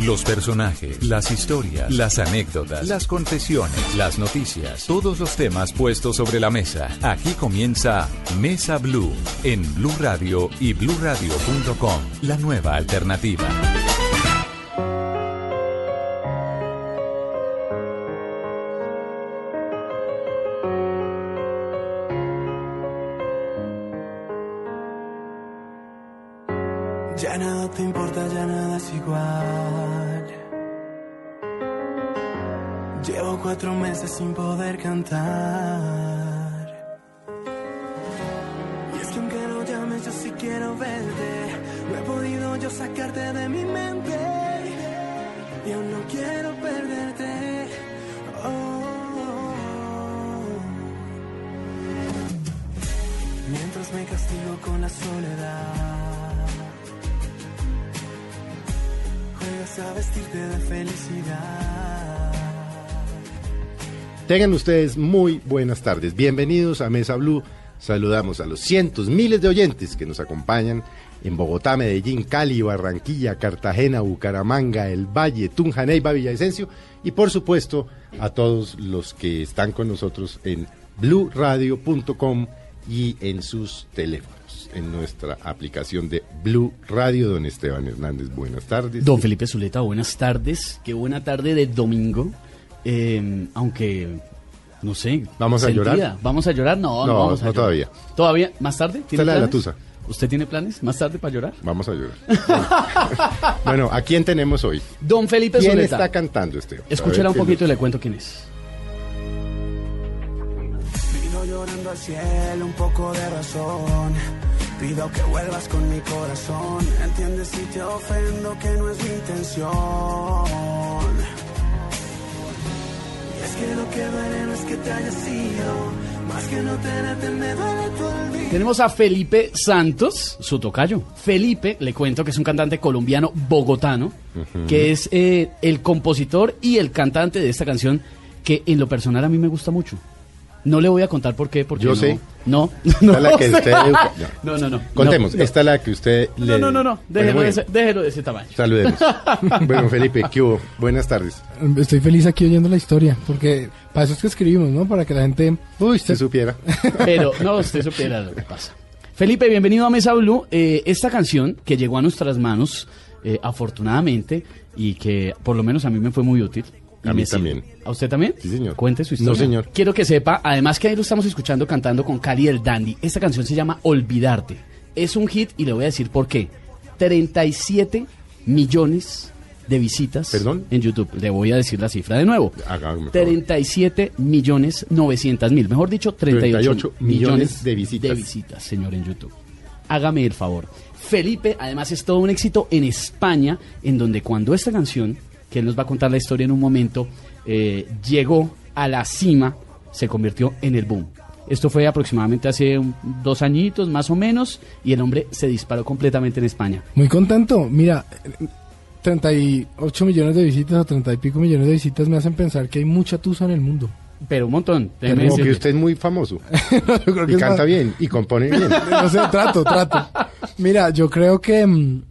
Los personajes, las historias, las anécdotas, las confesiones, las noticias, todos los temas puestos sobre la mesa. Aquí comienza Mesa Blue en Blue Radio y bluradio.com, la nueva alternativa. Tengan ustedes muy buenas tardes. Bienvenidos a Mesa Blue. Saludamos a los cientos, miles de oyentes que nos acompañan en Bogotá, Medellín, Cali, Barranquilla, Cartagena, Bucaramanga, El Valle, Tunja, Neiva, Villavicencio y por supuesto a todos los que están con nosotros en bluradio.com y en sus teléfonos, en nuestra aplicación de Blue Radio. Don Esteban Hernández, buenas tardes. Don Felipe Zuleta, buenas tardes. Qué buena tarde de domingo. Eh, aunque, no sé. ¿Vamos a sentida. llorar? ¿Vamos a llorar? No, no, No, vamos a no llorar. todavía. ¿Todavía? ¿Más tarde? Es la de la tusa. ¿Usted tiene planes más tarde para llorar? Vamos a llorar. bueno, ¿a quién tenemos hoy? Don Felipe ¿Quién Zuleta. está cantando, Esteban? A Escúchela un poquito y nos- le cuento quién es. Pido llorando al cielo un poco de razón. Pido que vuelvas con mi corazón. Entiendes si te ofendo que no es mi intención. Y es que lo que duele no es que te hayas ido. Más que no tenerte me duele tu olvido. Tenemos a Felipe Santos, su tocayo. Felipe, le cuento que es un cantante colombiano bogotano, que es eh, el compositor y el cantante de esta canción que en lo personal a mí me gusta mucho. No le voy a contar por qué, porque Yo no, sé. No, Esta no, la que usted no, no, no. Contemos, No, no. esta es la que usted le... No, no, no, no. Déjelo, Bueno, de, ese, déjelo de ese tamaño. Saludemos. bueno, Felipe, ¿qué hubo? Buenas tardes. Estoy feliz aquí oyendo la historia, porque para eso es que escribimos, ¿no? Para que la gente... Uy, si supiera. Pero no, usted supiera lo que pasa. Felipe, bienvenido a Mesa Blue. Eh, esta canción que llegó a nuestras manos, eh, afortunadamente, y que por lo menos a mí me fue muy útil. A mí también. ¿A usted también? Sí, señor. Cuente su historia. No, señor. Quiero que sepa, además que ahí lo estamos escuchando cantando con Cali el Dandy. Esta canción se llama Olvidarte. Es un hit y le voy a decir por qué. 37 millones de visitas ¿Perdón? en YouTube. Le voy a decir la cifra de nuevo. Hágame favor. 37 millones 900 mil. Mejor dicho, 38, 38 millones de visitas. de visitas, señor, en YouTube. Hágame el favor. Felipe, además, es todo un éxito en España, en donde cuando esta canción, que él nos va a contar la historia en un momento, eh, llegó a la cima, se convirtió en el boom. Esto fue aproximadamente hace un- dos añitos, más o menos, y el hombre se disparó completamente en España. Muy contento. Mira, 38 millones de visitas o 30 y pico millones de visitas me hacen pensar que hay mucha tusa en el mundo. Pero un montón. déjeme Como que usted es muy famoso. Yo creo que Y canta más- bien, y compone bien. No sé, trato, trato. Mira, yo creo que, mm,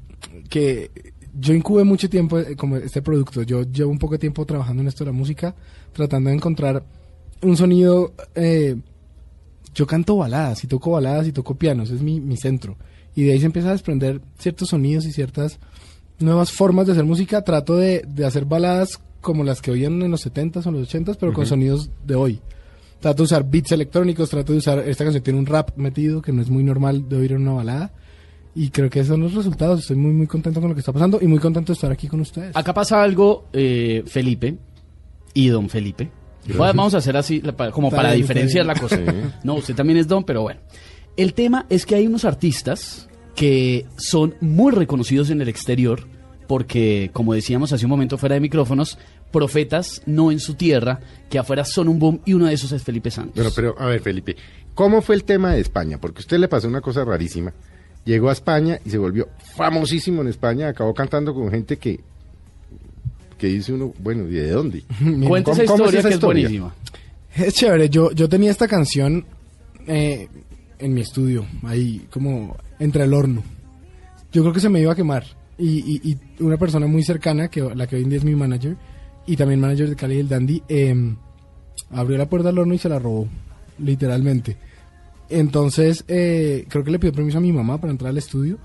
que yo incubé mucho tiempo eh, como este producto. Yo llevo un poco de tiempo trabajando en esto de la música, tratando de encontrar un sonido. eh, yo canto baladas y toco baladas y toco pianos, es mi, mi centro. Y de ahí se empieza a desprender ciertos sonidos y ciertas nuevas formas de hacer música. Trato de, de hacer baladas como las que oían en los 70s o en los 80s, pero con sonidos de hoy. Trato de usar beats electrónicos, trato de usar, esta canción tiene un rap metido que no es muy normal de oír en una balada. Y creo que esos son los resultados. Estoy muy, muy contento con lo que está pasando y muy contento de estar aquí con ustedes. Acá pasa algo, eh, Felipe y don Felipe. Vamos a hacer así, como para bien, diferenciar la cosa. No, usted también es don, pero bueno. El tema es que hay unos artistas que son muy reconocidos en el exterior porque, como decíamos hace un momento fuera de micrófonos, profetas no en su tierra, que afuera son un boom y uno de esos es Felipe Santos. Bueno, pero a ver, Felipe, ¿cómo fue el tema de España? Porque a usted le pasó una cosa rarísima. Llegó a España y se volvió famosísimo en España. Acabó cantando con gente que, que dice uno, bueno, ¿y de dónde? Cuente ¿Cómo- esa cómo es historia esa que es historia? buenísima. Es chévere, yo, yo tenía esta canción eh, en mi estudio, ahí como entre el horno. Yo creo que se me iba a quemar. y, y- y una persona muy cercana, que la que hoy en día es mi manager, y también manager de Cali y el Dandy, eh, abrió la puerta al horno y se la robó, literalmente. Entonces, eh, creo que le pidió permiso a mi mamá para entrar al estudio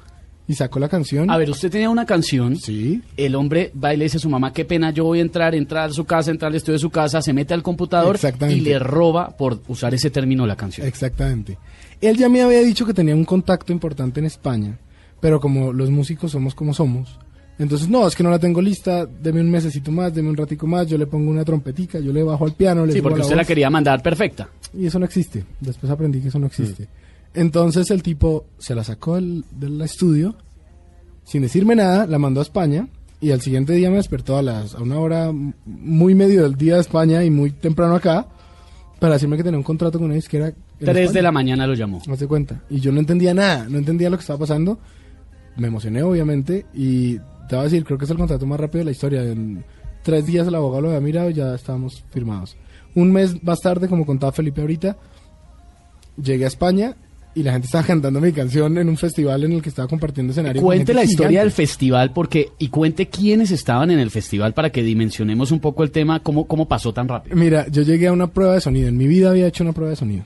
y sacó la canción. A ver, usted tenía una canción. Sí. El hombre va y le dice a su mamá, qué pena, yo voy a entrar, entrar a su casa, entrar al estudio de su casa, se mete al computador y le roba, por usar ese término, la canción. Exactamente. Él ya me había dicho que tenía un contacto importante en España, pero como los músicos somos como somos, entonces no, es que no la tengo lista, deme un mesecito más, deme un ratico más, yo le pongo una trompetica, yo le bajo al piano, le Sí, porque la usted la voz, quería mandar perfecta. y eso no existe. Después aprendí que eso no existe. Entonces el tipo se la sacó del, del estudio, sin decirme nada, la mandó a España. Y al siguiente día me despertó a las a una hora muy medio del día de España y muy temprano acá para decirme que tenía un contrato con una disquera. en Tres de España. la mañana lo llamó. Haz de cuenta. Y yo no entendía nada, no entendía lo que estaba pasando. Me emocioné, obviamente, y te voy a decir, creo que es el contrato más rápido de la historia. En tres días el abogado lo había mirado y ya estábamos firmados. Un mes más tarde, como contaba Felipe ahorita, llegué a España y la gente estaba cantando mi canción en un festival en el que estaba compartiendo escenario. Cuente la historia del festival porque y cuente quiénes estaban en el festival para que dimensionemos un poco el tema, cómo, cómo pasó tan rápido. Mira, yo llegué a una prueba de sonido. En mi vida había hecho una prueba de sonido.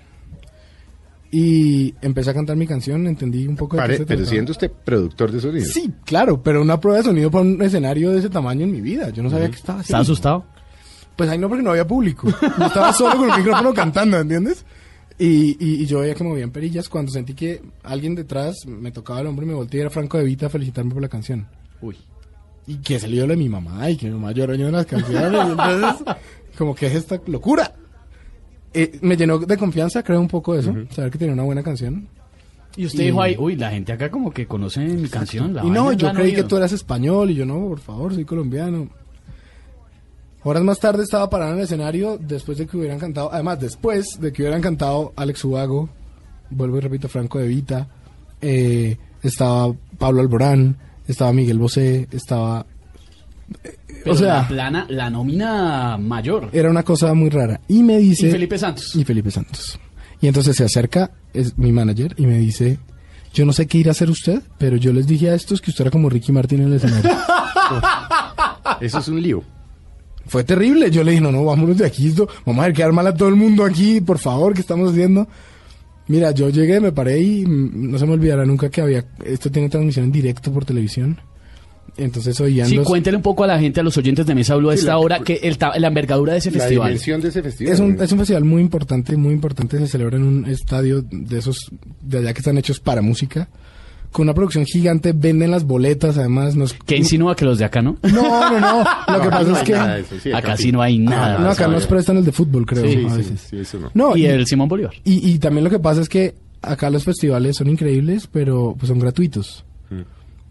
Y empecé a cantar mi canción, entendí un poco de qué se pero siendo usted productor de sonido. Sí, claro, pero una prueba de sonido para un escenario de ese tamaño en mi vida. Yo no sabía qué estaba ¿Está haciendo. asustado? Pues ahí no, porque no había público. Yo estaba solo con el micrófono cantando, ¿entiendes? Y, y, y yo veía que movían perillas cuando sentí que alguien detrás me tocaba el hombro y me volteé y era Franco de Vita a felicitarme por la canción. Uy. Y que salió lo de mi mamá y que mi mamá lloró en las canciones. y entonces, como que es esta locura. Eh, me llenó de confianza, creo un poco eso, saber que tenía una buena canción. Y usted Y- dijo ahí, uy, la gente acá como que conoce mi canción. la y no, yo creí que oído". tú eras español y yo no, por favor, soy colombiano. Horas más tarde estaba parado en el escenario después de que hubieran cantado, además después de que hubieran cantado Alex Ubago, vuelvo y repito, Franco de Vita, eh, estaba Pablo Alborán, estaba Miguel Bosé, estaba... eh, Pero o sea, la plana, la nómina mayor. era una cosa muy rara. Y me dice... Y Felipe Santos. Y Felipe Santos. Y entonces se acerca, es mi manager, y me dice, yo no sé qué ir a hacer usted, pero yo les dije a estos que usted era como Ricky Martin en el escenario. Eso es un lío. Fue terrible. Yo le dije, no, no, vámonos de aquí. Esto, vamos a ver quedar mal a todo el mundo aquí, por favor, ¿qué estamos haciendo? Mira, yo llegué, me paré y mm, no se me olvidará nunca que había... Esto tiene transmisión en directo por televisión. Entonces oían Sí, los- cuéntele un poco a la gente, a los oyentes de Mesa Blue a Sí, esta la- hora, que el ta- la envergadura de ese La festival. dimensión de ese festival. Es un, es un festival muy importante, muy importante. Se celebra en un estadio de esos de allá que están hechos para música. Con una producción gigante, venden las boletas, además. Nos... ¿Qué insinúa que los de acá no? No, no, no. Lo que No, pasa no es que. eso, sí, acá sí. no hay nada. no, acá no, nos prestan el de fútbol, creo. Sí, a veces. sí, eso no. No, y y, el Simón Bolívar. y, y también lo que pasa es que acá los festivales son increíbles, pero pues son gratuitos.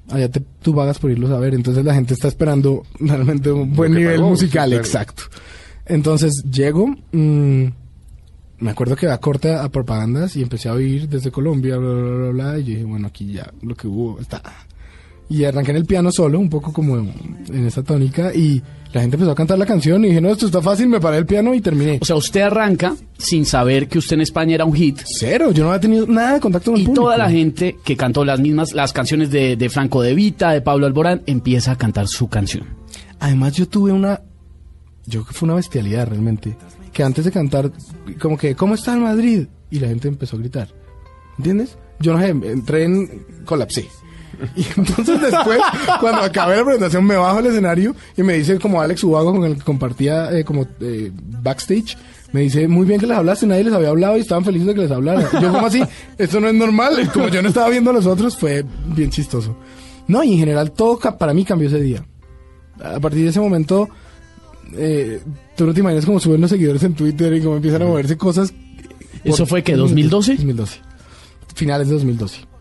Allá te, tú pagas por irlos a ver, entonces la gente está esperando realmente un buen nivel pagó, musical, sí, claro. exacto. Entonces llego, mm, me acuerdo que da corte a propagandas y empecé a oír desde Colombia, bla, bla, bla, bla, y yo dije, bueno, aquí ya lo que hubo está. Y arranqué en el piano solo, un poco como en esa tónica, y la gente empezó a cantar la canción y dije, no, esto está fácil, me paré el piano y terminé. O sea, usted arranca sin saber que usted en España era un hit. Cero, yo no había tenido nada de contacto con el Y público. toda la gente que cantó las mismas, las canciones de, de Franco de Vita, de Pablo Alborán, empieza a cantar su canción. Además, yo tuve una. Yo creo que fue una bestialidad realmente. Que antes de cantar, como que, ¿cómo está el Madrid? Y la gente empezó a gritar. ¿Entiendes? Yo no sé, entré en. colapsé. Y entonces después, cuando acabé la presentación, me bajo al escenario y me dice, como Alex Ubago, con el que compartía eh, como eh, backstage, me dice, muy bien que les hablaste, nadie les había hablado y estaban felices de que les hablara. Yo como así, esto no es normal. Como yo no estaba viendo a los otros, fue bien chistoso. No, y en general todo para mí cambió ese día. A partir de ese momento, eh, tú no te imaginas cómo suben los seguidores en Twitter y cómo empiezan a moverse cosas. ¿Eso fue que, 2012? 2012. Finales de 2012.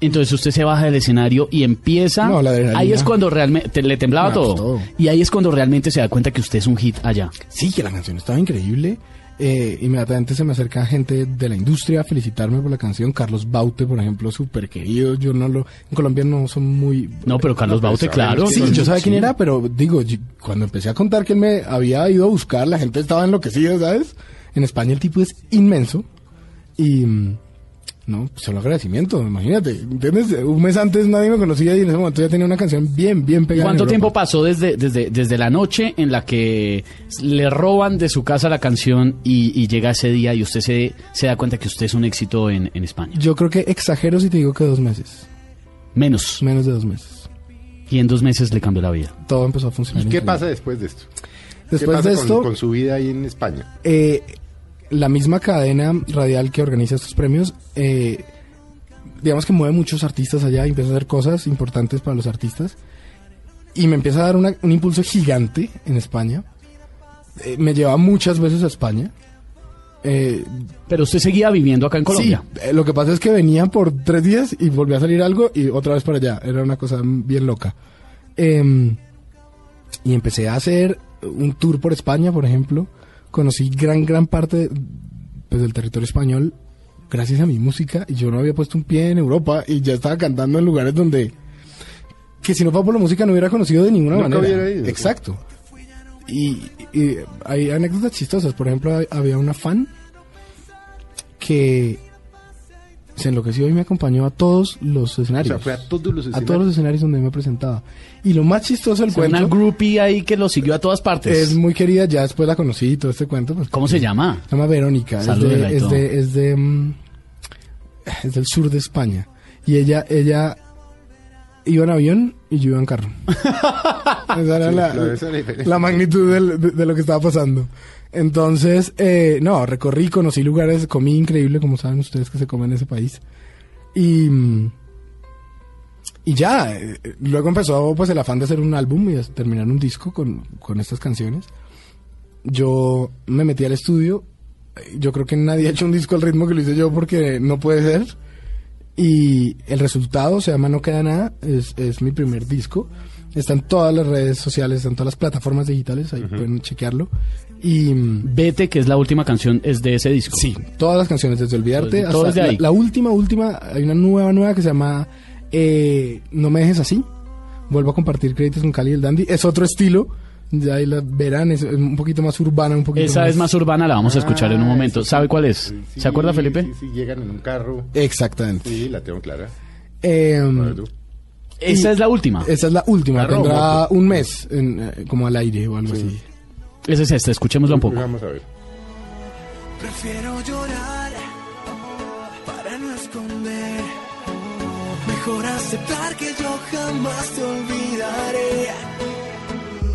Entonces usted se baja del escenario y empieza. No, la ahí es cuando realmente le temblaba No, todo. todo. Y ahí es cuando realmente se da cuenta que usted es un hit allá. Sí, que la canción estaba increíble. Eh, inmediatamente se me acerca gente de la industria a felicitarme por la canción. Carlos Baute, por ejemplo, súper querido. Yo no lo. En Colombia no son muy. No, pero Carlos No, Baute, claro. Sí, yo sabía quién era, pero digo, yo- cuando empecé a contar que él me había ido a buscar, la gente estaba enloquecida, ¿sabes? En España el tipo es inmenso. Y, mm, No, solo agradecimiento, imagínate. ¿Entiendes? Un mes antes nadie me conocía y en ese momento ya tenía una canción bien, bien pegada. ¿Cuánto en tiempo pasó desde, desde, desde la noche en la que le roban de su casa la canción y, y llega ese día y usted se, se da cuenta que usted es un éxito en, en España? Yo creo que exagero si te digo que dos meses. Menos. Menos de dos meses. Y en dos meses le cambió la vida. Todo empezó a funcionar. ¿Y qué pasa después de esto? Después ¿Qué pasa de con- esto, con su vida ahí en España? eh, la misma cadena radial que organiza estos premios, eh, digamos que mueve muchos artistas allá y empieza a hacer cosas importantes para los artistas. Y me empieza a dar una- un impulso gigante en España. Eh, me lleva muchas veces a España. Eh, Pero usted seguía viviendo acá en Colombia. Sí, eh, lo que pasa es que venía por tres días y volvió a salir algo y otra vez para allá. Era una cosa bien loca. Em, y empecé a hacer un tour por España, por ejemplo. Conocí gran, gran parte pues, del territorio español gracias a mi música. Y yo no había puesto un pie en Europa y ya estaba cantando en lugares donde... Que si no fuera por la música no hubiera conocido de ninguna Nunca manera. hubiera ido. Exacto. Y, y hay anécdotas chistosas. Por ejemplo, había una fan que se enloqueció y me acompañó a todos los O escenarios. sea, fue a todos los a escenarios. todos los escenarios donde me presentaba. Y lo más chistoso del O sea, una cuento groupie ahí que lo siguió a todas partes. es muy querida, ya después la conocí y todo este cuento. pues, ¿Cómo se llama? se llama Verónica, es de, es de, es de, mm, es del sur de España. Y ella, ella iba en avión y yo iba en carro. Esa era Sí, la, la diferencia. la magnitud del- de, de lo que estaba pasando. Entonces, eh, no, recorrí, conocí lugares, comí increíble, como saben ustedes que se come en ese país. Y, y ya, eh, luego empezó pues el afán de hacer un álbum y de terminar un disco con, con estas canciones. Yo me metí al estudio, yo creo que nadie ha hecho un disco al ritmo que lo hice yo porque no puede ser. Y el resultado se llama No Queda Nada, es, es mi primer disco. Está en todas las redes sociales, está en todas las plataformas digitales, ahí pueden chequearlo. Y mm, Vete, que es la última canción, es de ese disco. sí, todas las canciones, desde Olvidarte Todo hasta ahí. la, la última, última, hay una nueva, nueva que se llama eh, No me dejes así. Vuelvo a compartir créditos con Cali y el Dandy. Es otro estilo, ya ahí la verán, es un poquito más urbana, un poquito Esa es más urbana, la vamos a escuchar en un Ah, momento. sí. ¿Sabe cuál es? Sí, ¿Se acuerda, Felipe? Sí, sí, llegan en un carro. Exactamente. Sí, la tengo clara. Eh. Esa es la última. esa es la última, tendrá un mes en, eh, como al aire o algo así. Esa es esta, escuchémosla un poco. Vamos a ver. Prefiero llorar para no esconder. Mejor aceptar que yo jamás te olvidaré.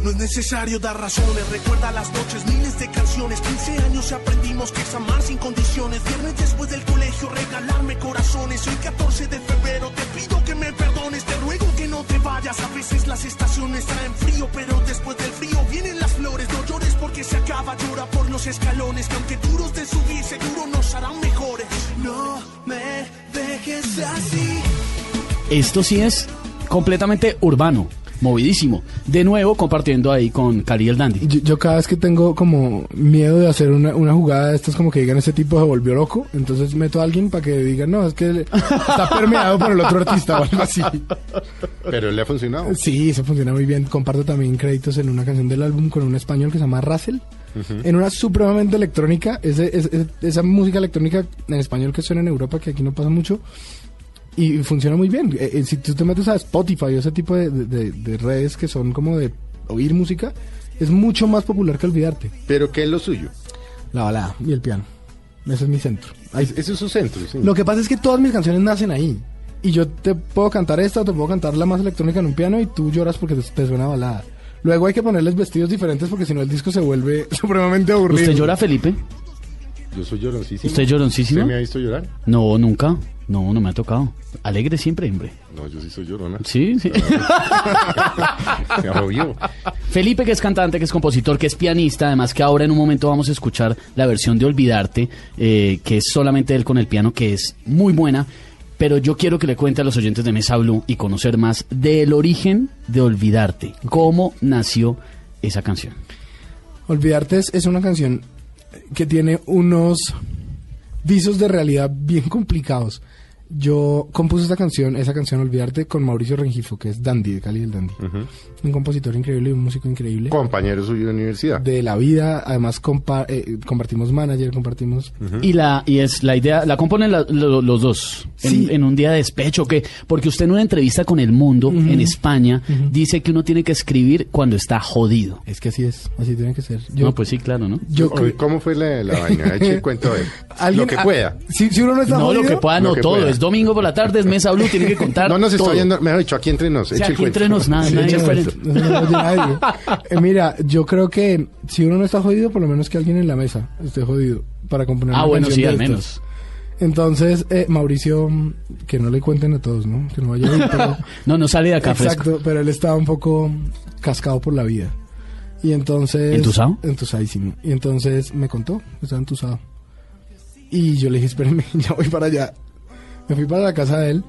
No es necesario dar razones, recuerda las noches, miles de canciones, 15 años y aprendimos que es amar sin condiciones, viernes después del colegio regalarme corazones, hoy 14 de febrero te pido que me perdones, te ruego te vayas, a veces las estaciones traen frío, pero después del frío vienen las flores, no llores porque se acaba, llora por los escalones, que aunque duros de subir seguro nos harán mejores. No me dejes así. Esto sí es completamente urbano, movidísimo. De nuevo compartiendo ahí con Cali el Dandy. Yo, yo cada vez que tengo como miedo de hacer una, una jugada de estas como que digan ese tipo se volvió loco, entonces meto a alguien para que digan, no, es que está permeado por el otro artista o algo así. Pero le ha funcionado. Sí, eso funciona muy bien. Comparto también créditos en una canción del álbum con un español que se llama Russell. En una supremamente electrónica, ese, esa música electrónica en español que suena en Europa, que aquí no pasa mucho, y funciona muy bien. Eh, eh, si tú te metes a Spotify o ese tipo de, de- de redes que son como de oír música, es mucho más popular que olvidarte. Pero ¿qué es lo suyo? La balada y el piano. Ese es mi centro. Ahí- Ese es su centro. sí. Lo que pasa es que todas mis canciones nacen ahí. Y yo te puedo cantar esta o te puedo cantar la más electrónica en un piano y tú lloras porque te, te suena balada. Luego hay que ponerles vestidos diferentes porque si no el disco se vuelve supremamente aburrido. ¿Usted llora, Felipe? Yo soy lloroncísimo. ¿Usted es lloroncísimo? ¿Usted me ha visto llorar? No, nunca. No, no me ha tocado. Alegre siempre, hombre. No, yo sí soy llorona. Sí, sí. Felipe, que es cantante, que es compositor, que es pianista, además que ahora en un momento vamos a escuchar la versión de Olvidarte, eh, que es solamente él con el piano, que es muy buena. Pero yo quiero que le cuente a los oyentes de Mesa Blue y conocer más del origen de Olvidarte. ¿Cómo nació esa canción? Olvidarte es, es una canción que tiene unos visos de realidad bien complicados. Yo compuse esta canción, esa canción Olvidarte, con Mauricio Rengifo, que es Dandy, de Cali del Dandy. Un compositor increíble y un músico increíble. Compañero suyo de universidad. de la vida, además compa- eh, compartimos manager, compartimos... Y la y es la idea, la componen la- lo- los dos en, Sí. en un día de despecho, que porque usted en una entrevista con El Mundo en España dice que uno tiene que escribir cuando está jodido. Es que así es, así tiene que ser. Yo, no, pues sí, claro, ¿no? yo ¿Cómo fue la, la vaina? Eche el cuento. ¿Alguien- Lo que pueda. Si, si uno no está No, lo que pueda, no todo. pueda. Es domingo por la tarde, es Mesa Blue, tiene que contar No nos está todo. oyendo, mejor dicho, aquí entre nos. O sea, aquí entre nos, nada, Sí, nadie no. Eh, mira, yo creo que si uno no está jodido, por lo menos que alguien en la mesa esté jodido para componer Ah, bueno, sí, al menos. Entonces, eh, Mauricio, que no le cuenten a todos, ¿no? Que no vaya a ir, pero... No, no sale de acá fresco. Exacto, pero él estaba un poco cascado por la vida. Y entonces... ¿Entusado? Entusadísimo. Y entonces me contó, que estaba entusado. Y yo le dije, espérenme, ya voy para allá. Me fui para la casa de él.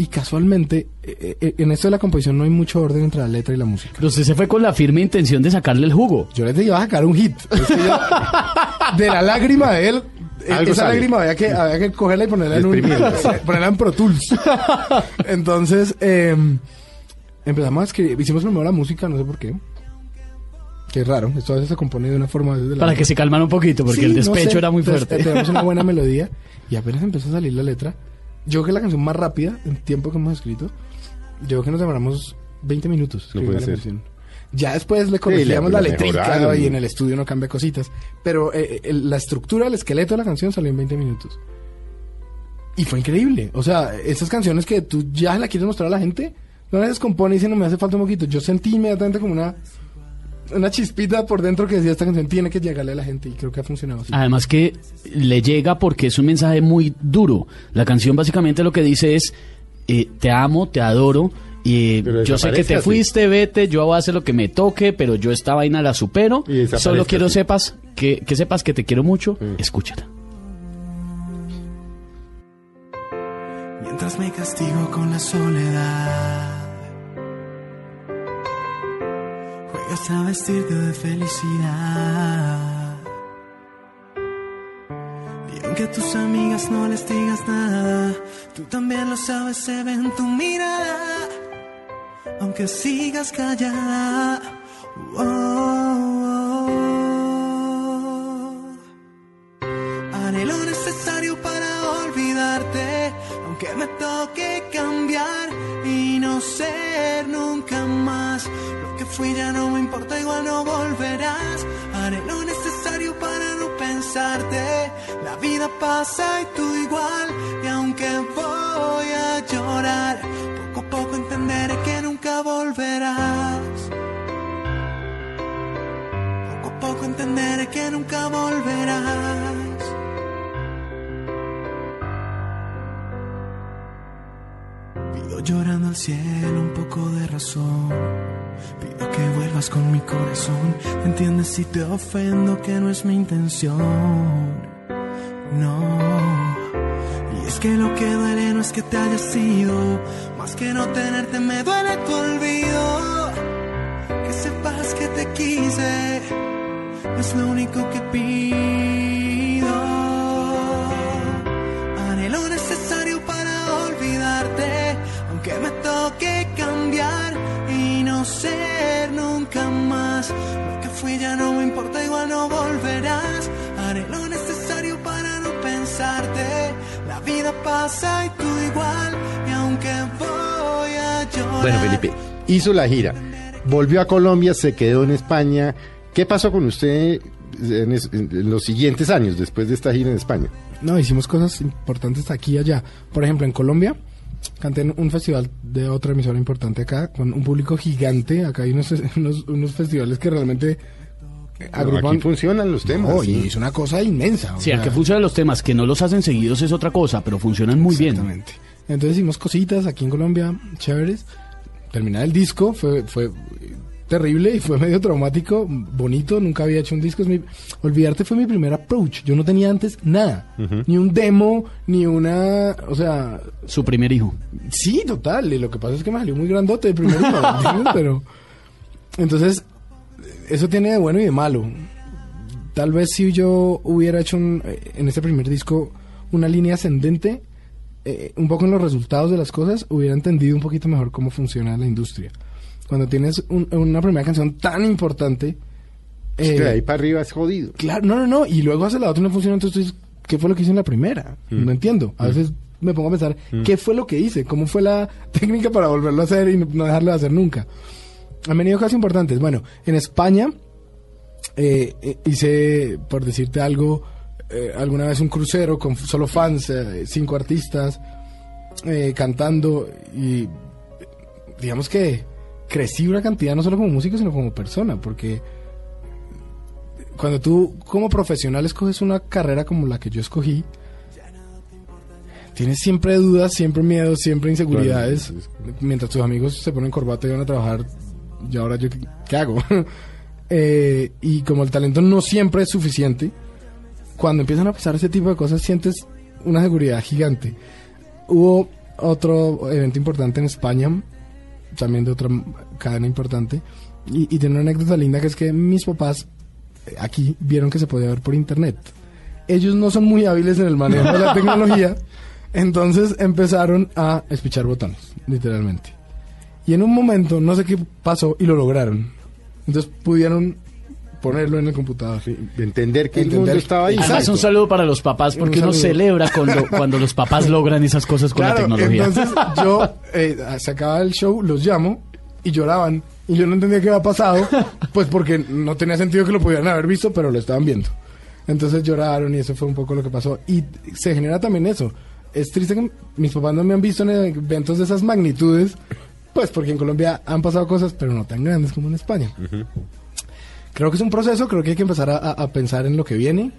Y casualmente, eh, eh, en esto de la composición no hay mucho orden entre la letra y la música. Pero usted se fue con la firme intención de sacarle el jugo. Yo le iba a sacar un hit. Es que yo- de la lágrima de él, eh, Algo esa sale. lágrima había que, había que cogerla y ponerla en un, ponerla en Pro Tools. Entonces, eh, empezamos a escribir, hicimos primero la música, no sé por qué. Es raro, esto a veces se compone de una forma de la Para que se calmara un poquito, porque Sí, el no despecho sé. era muy Entonces, fuerte. eh, tenemos una buena melodía y apenas empezó a salir la letra. Yo creo que es la canción más rápida en tiempo que hemos escrito. Yo creo que nos demoramos 20 minutos escribiendo puede la ser. canción. Ya después le corregíamos la- la la letrica y en el estudio no cambia cositas. Pero eh, el- la estructura, el esqueleto de la canción salió en 20 minutos. Y fue increíble. O sea, esas canciones que tú ya la quieres mostrar a la gente, no las descompone y dice, no me hace falta un poquito. Yo sentí inmediatamente como una, una chispita por dentro que decía, esta canción tiene que llegarle a la gente y creo que ha funcionado así. Además que le llega porque es un mensaje muy duro. La canción básicamente lo que dice es, eh, te amo, te adoro, y Pero yo sé que te así. fuiste, vete, yo voy a hacer lo que me toque, pero yo esta vaina la supero. Solo quiero así. sepas que, que sepas que te quiero mucho, Mm. escúchala. Mientras me castigo con la soledad. Juegas a vestirte de felicidad. Y aunque tus amigas no les digas nada, tú también lo sabes, se ve en tu mirada. Aunque sigas callada. Oh. Haré lo necesario para olvidarte, aunque me toque fui ya no me importa, igual no volverás. Haré lo necesario para no pensarte. La vida pasa y tú igual, y aunque voy a llorar, poco a poco entenderé que nunca volverás. Poco a poco entenderé que nunca volverás. Pido llorando al cielo un poco de razón. Pido que vuelvas con mi corazón. Entiendes si te ofendo que no es mi intención. No. Y es que lo que duele no es que te hayas ido. Más que no tenerte me duele tu olvido. Que sepas que te quise. No es lo único que pido. Ser nunca más. Lo que fui ya no me importa, igual no volverás. Haré lo necesario para no pensarte. La vida pasa y tú igual, y aunque voy a llorar. Bueno, Felipe, hizo la gira, volvió a Colombia, se quedó en España. ¿Qué pasó con usted en, es- en los siguientes años después de esta gira en España? No, hicimos cosas importantes aquí y allá. Por ejemplo, en Colombia, canté en un festival de otra emisora importante acá, con un público gigante. Acá hay unos, unos, unos festivales que realmente agrupan. Aquí funcionan los temas. No, y es una cosa inmensa. o Sí, a sea, que funcionan los temas, que no los hacen seguidos es otra cosa, pero funcionan muy bien. Exactamente. Entonces hicimos cositas aquí en Colombia, chéveres. Terminar el disco fue, fue terrible y fue medio traumático, bonito, nunca había hecho un disco. Es mi, Olvidarte fue mi primer approach. Yo no tenía antes nada, ni un demo, ni una, o sea, Su primer hijo. sí, total. Y lo que pasa es que me salió muy grandote el primero, ¿entiendes? pero entonces eso tiene de bueno y de malo. Tal vez si yo hubiera hecho un- en este primer disco una línea ascendente, eh, un poco en los resultados de las cosas, hubiera entendido un poquito mejor cómo funciona la industria. Cuando tienes un- una primera canción tan importante... Es eh, que de ahí para arriba es jodido. Claro, no, no, no. Y luego hace la otra y no funciona. Entonces, ¿qué fue lo que hice en la primera? No entiendo. A veces me pongo a pensar, ¿qué fue lo que hice? ¿Cómo fue la técnica para volverlo a hacer y no, no dejarlo de hacer nunca? Han venido cosas importantes. Bueno, en España eh, eh, hice, por decirte algo, eh, alguna vez un crucero con solo fans, eh, cinco artistas, eh, cantando y digamos que crecí una cantidad no solo como músico, sino como persona, porque cuando tú como profesional escoges una carrera como la que yo escogí, tienes siempre dudas, siempre miedos, siempre inseguridades. Mientras tus amigos se ponen corbata y van a trabajar, y ahora yo qué, qué hago? Eh, y como el talento no siempre es suficiente, cuando empiezan a pasar ese tipo de cosas sientes una seguridad gigante. Hubo otro evento importante en España, también de otra cadena importante, y, y tiene una anécdota linda que es que mis papás eh, aquí vieron que se podía ver por internet. Ellos no son muy hábiles en el manejo de la tecnología, entonces empezaron a espichar botones, literalmente. Y en un momento, no sé qué pasó, y lo lograron. Entonces pudieron ponerlo en el computador. De entender que el Entender- mundo estaba ahí. Además, Exacto. un saludo para los papás, porque Un uno celebra cuando, cuando los papás logran esas cosas con la tecnología. entonces yo eh, se acaba el show, los llamo y lloraban. Y yo no entendía qué había pasado, pues porque no tenía sentido que lo pudieran haber visto, pero lo estaban viendo. Entonces lloraron y eso fue un poco lo que pasó. Y se genera también eso. Es triste que mis papás no me han visto en eventos de esas magnitudes, pues porque en Colombia han pasado cosas, pero no tan grandes como en España. Creo que es un proceso, creo que hay que empezar a, a- pensar en lo que viene,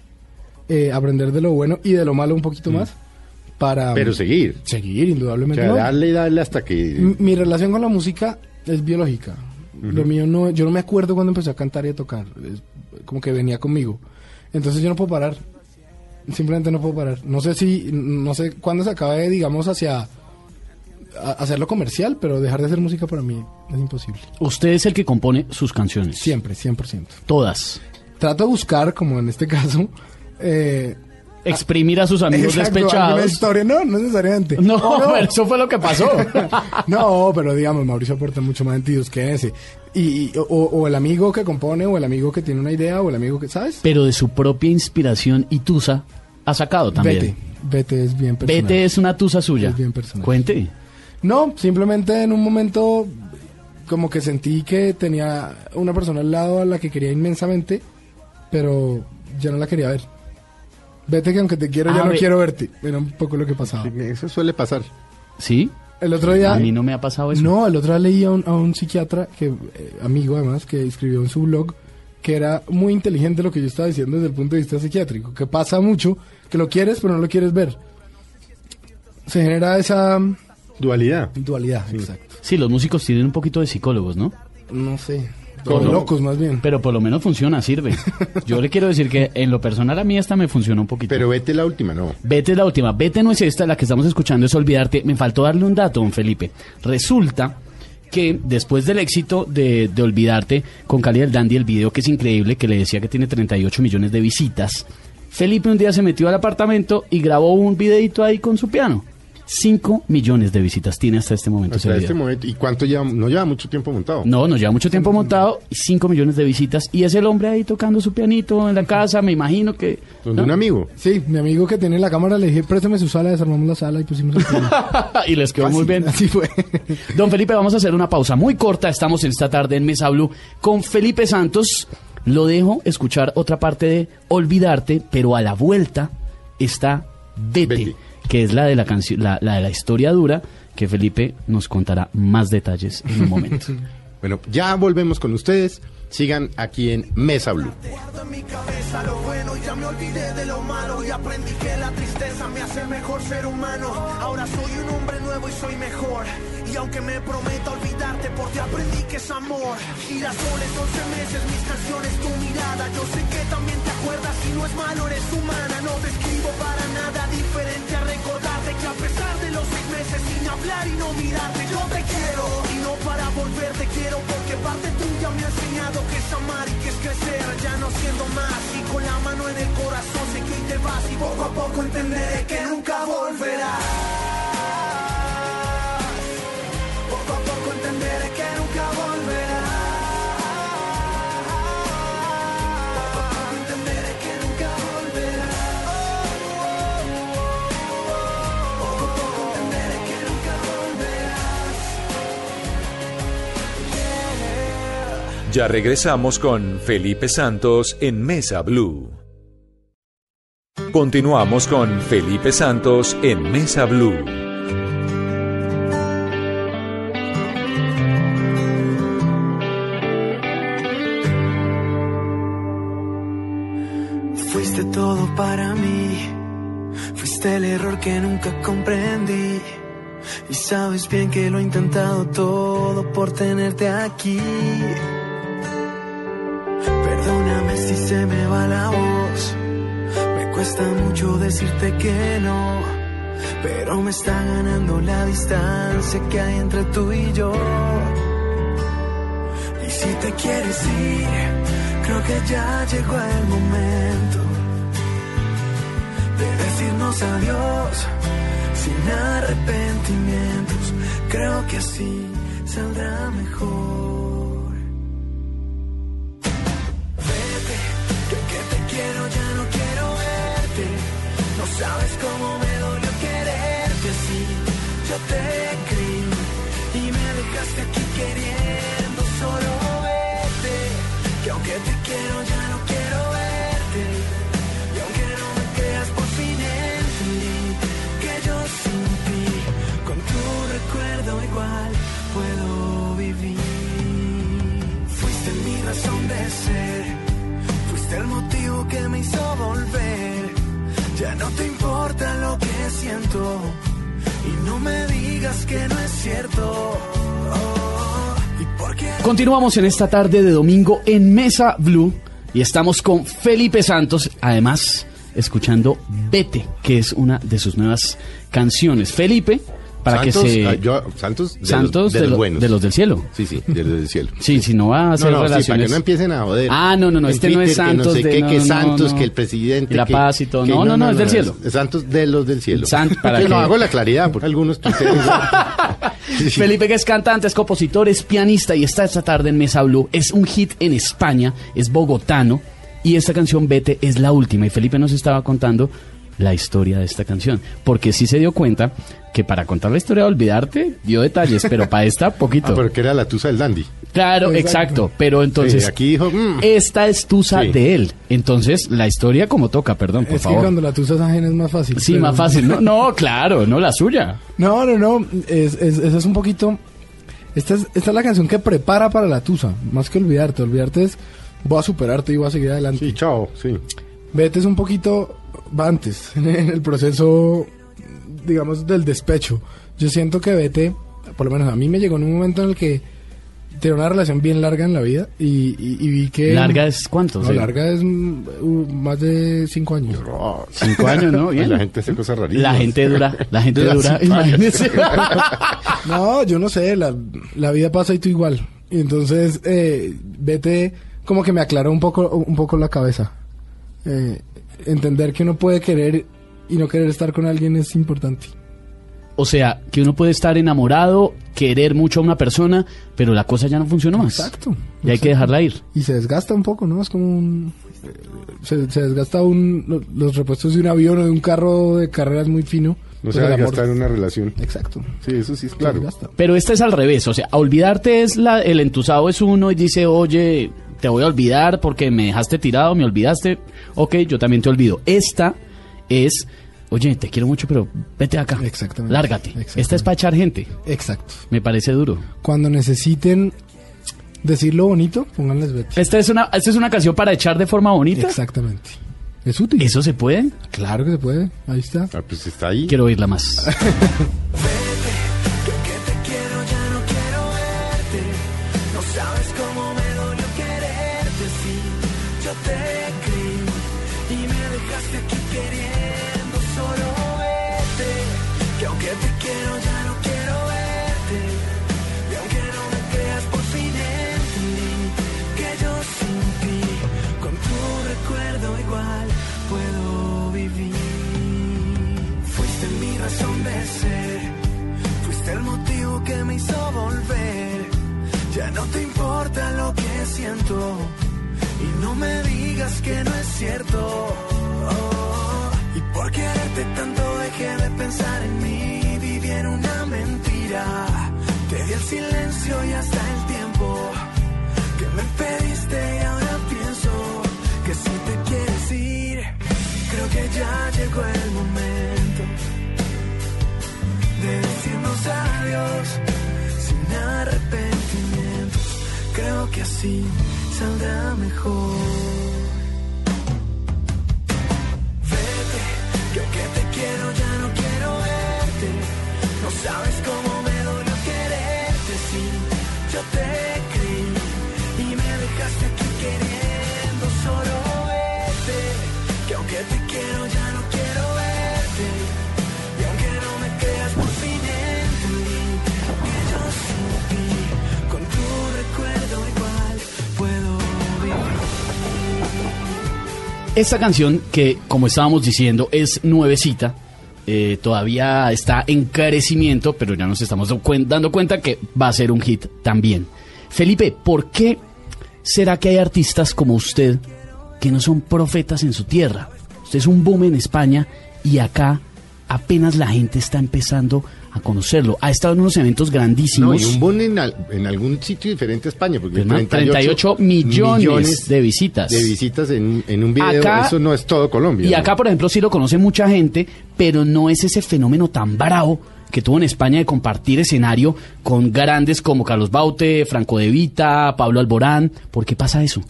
eh, aprender de lo bueno y de lo malo un poquito más, para Pero seguir. seguir, O indudablemente. sea, ¿no? darle y darle hasta que... M- Mi relación con la música es biológica. Lo mío no, yo no me acuerdo cuando empecé a cantar y a tocar. Es como que venía conmigo. Entonces yo no puedo parar. Simplemente no puedo parar. No sé si, no sé cuándo se acabe, digamos, hacia hacerlo comercial, pero dejar de hacer música para mí es imposible. Usted es el que compone sus canciones. Siempre, 100%. Todas. Trato de buscar, como en este caso, eh, Exprimir a sus amigos exacto, despechados. historia. No, no necesariamente. No, pero eso fue lo que pasó. No, pero digamos, Mauricio aporta mucho más sentidos que ese. Y, y- o, o el amigo que compone, o el amigo que tiene una idea, o el amigo que, ¿sabes? pero de su propia inspiración y tusa ha sacado también. Vete. Vete es bien personal. Vete es una tusa suya. Es bien personal. Cuente. No, simplemente en un momento como que sentí que tenía una persona al lado a la que quería inmensamente, pero ya no la quería ver. Vete que aunque te quiero, ya Ah, no quiero verte. Era un poco lo que pasaba. Eso suele pasar. ¿Sí? El otro día... A mí no me ha pasado eso. No, el otro día leí a un, a un psiquiatra, que eh, amigo además, que escribió en su blog que era muy inteligente lo que yo estaba diciendo desde el punto de vista psiquiátrico, que pasa mucho, que lo quieres pero no lo quieres ver. Se genera esa Dualidad. dualidad, exacto. Sí, los músicos tienen un poquito de psicólogos, ¿no? No sé. ¿Cómo? O locos más bien. Pero por lo menos funciona, sirve. Yo le quiero decir que en lo personal a mí esta me funciona un poquito. Pero vete la última, no. Vete es la última. Vete no es esta, la que estamos escuchando es Olvidarte. Me faltó darle un dato, don Felipe. Resulta que después del éxito de, de Olvidarte con Cali del Dandy, el video que es increíble, que le decía que tiene 38 millones de visitas, Felipe un día se metió al apartamento y grabó un videito ahí con su piano. 5 millones de visitas tiene hasta este momento Hasta este momento. ¿Y cuánto lleva? No lleva mucho tiempo montado. No, nos lleva mucho tiempo montado, 5 millones de visitas y es el hombre ahí tocando su pianito en la casa, me imagino que... Donde ¿no? un amigo. Sí, mi amigo que tiene la cámara le dije, préstame su sala, desarmamos la sala y pusimos el piano. y les quedó muy bien. Así fue. Don Felipe, vamos a hacer una pausa muy corta. Estamos en esta tarde en Mesa Blue con Felipe Santos. Lo dejo escuchar otra parte de Olvidarte, pero a la vuelta está Vete, Vete. Que es la de la canción, la, la de la historia dura, que Felipe nos contará más detalles en un momento. Bueno, ya volvemos con ustedes. Sigan aquí en Mesa Blue. Guardo en mi cabeza lo bueno ya me olvidé de lo malo y aprendí que la tristeza me hace mejor ser humano. Ahora soy un hombre nuevo y soy mejor. Y aunque me prometa olvidarte, por ti aprendí que es amor. Girasoles, 11 meses, mis canciones, tu mirada. Yo sé que también te acuerdas, si no es malo, eres humana. No te escribo para nada diferente a recordarte que a pesar de los seis meses sin hablar y no mirarte, yo te quiero. Y no para volverte quiero, porque parte tuya me ha enseñado que es amar y que es crecer, ya no siendo más. Y con la mano en el corazón sé que te vas y poco a poco entenderé que nunca volverás. Ya regresamos con Felipe Santos en Mesa Blue. Continuamos con Felipe Santos en Mesa Blue. Fuiste todo para mí, fuiste el error que nunca comprendí. Y sabes bien que lo he intentado todo por tenerte aquí. Se me va la voz, me cuesta mucho decirte que no. Pero me está ganando la distancia que hay entre tú y yo. Y si te quieres ir, creo que ya llegó el momento de decirnos adiós sin arrepentimientos. Creo que así saldrá mejor. Sabes cómo me dolió quererte así. Yo te creí y me dejaste aquí queriendo solo verte. Que aunque te quiero ya no quiero verte. Y aunque no me creas por fin entendí que yo sin ti, con tu recuerdo igual puedo vivir. Fuiste mi razón de ser, fuiste el motivo que me hizo volver. Ya no te importa lo que siento y no me digas que no es cierto. Oh, Continuamos en esta tarde de domingo en Mesa Blue y estamos con Felipe Santos, además escuchando Vete, que es una de sus nuevas canciones. Felipe, para Santos, que se... ah, yo- Santos, de Santos los, de de, los lo- buenos. de los del cielo. Sí, sí, de los del cielo. Sí, si no va a No, hacer no, sí, para relaciones... que no empiecen a joder. Ah, no, no, no, este no es Twitter, Santos Que no sé de- qué, no, que no, Santos, no. que el presidente. Y la paz y todo. que No, no, no, es del cielo. Santos de los del cielo. Sant- para que- no hago la claridad, porque algunos Sí, sí. Felipe que es cantante, es compositor, es pianista y está esta tarde en Mesa Blue. Es un hit en España, es bogotano y esta canción Vete es la última. Y Felipe nos estaba contando la historia de esta canción, porque sí se dio cuenta que para contar la historia de Olvidarte dio detalles, pero para esta poquito. Ah, pero que era la tusa del dandy. Claro, exacto. Pero entonces Sí, aquí dijo, mm. esta es tusa Sí. de él. Entonces la historia como toca, perdón, por es que favor. cuando la tusa es ajena es más fácil. Sí, pero- más fácil. No, no, claro, no la suya. No, no, no. Es, es, esa es un poquito. Esta es, esta es la canción que prepara para la tusa. Más que olvidarte. Olvidarte es. Voy a superarte y voy a seguir adelante. Sí, chao, sí. Vete es un poquito. Va antes. En el proceso. Digamos, del despecho. Yo siento que Vete. Por lo menos a mí me llegó en un momento en el que. Tenía una relación bien larga en la vida. Y, y- y vi que. ¿Larga es cuánto? No, Sí. larga es mm, uh, más de cinco años. Cinco años, ¿no? Bien. La gente hace cosas rarísimas. La gente dura, la gente Dura imagínese. No, yo no sé, la, la vida pasa y tú igual. Y entonces, eh, vete, como que me aclaró un poco, un poco la cabeza. Eh, entender que uno puede querer y no querer estar con alguien es importante. O sea, que uno puede estar enamorado, querer mucho a una persona, pero la cosa ya no funciona más. Exacto. Y hay que dejarla ir. Y se desgasta un poco, ¿no? Es como un... eh, Se, se desgasta un, lo- los repuestos de un avión o de un carro de carreras muy fino. No se va a gastar en una relación. Exacto. Sí, eso sí es claro. Pero esta es al revés. O sea, a olvidarte es la, el entusado es uno y dice, oye, te voy a olvidar porque me dejaste tirado, me olvidaste. Ok, yo también te olvido. Esta es, oye, te quiero mucho, pero vete acá. Exactamente. Lárgate. Exactamente. Esta es para echar gente. Exacto. Me parece duro. Cuando necesiten decir lo bonito, pónganles vete. Esta es una, esta es una canción para echar de forma bonita. Exactamente. ¿Es útil? ¿Eso se puede? Claro que se puede. Ahí está. Ah, pues está ahí. Quiero oírla más. y no me digas que no es cierto. Oh, y por quererte tanto dejé de pensar en mí, viví en una mentira. Te di el silencio y hasta el tiempo que me pediste y ahora pienso que si te quieres ir, creo que ya llegó el momento de decirnos adiós sin arrepentir. Que así saldrá mejor. Esta canción, que como estábamos diciendo, es nuevecita, eh, todavía está en crecimiento, pero ya nos estamos dando cuen- dando cuenta que va a ser un hit también. Felipe, ¿por qué será que hay artistas como usted que no son profetas en su tierra? Usted es un boom en España y acá apenas la gente está empezando a conocerlo. Ha estado en unos eventos grandísimos. No, y un boom en, al- en algún sitio diferente a España. Porque Hermano, 38 millones de visitas. De visitas en, en un video. Acá- Eso no es todo Colombia. Y ¿no? acá, por ejemplo, sí lo conoce mucha gente, pero no es ese fenómeno tan bravo que tuvo en España de compartir escenario con grandes como Carlos Baute, Franco De Vita, Pablo Alborán. ¿Por qué pasa eso?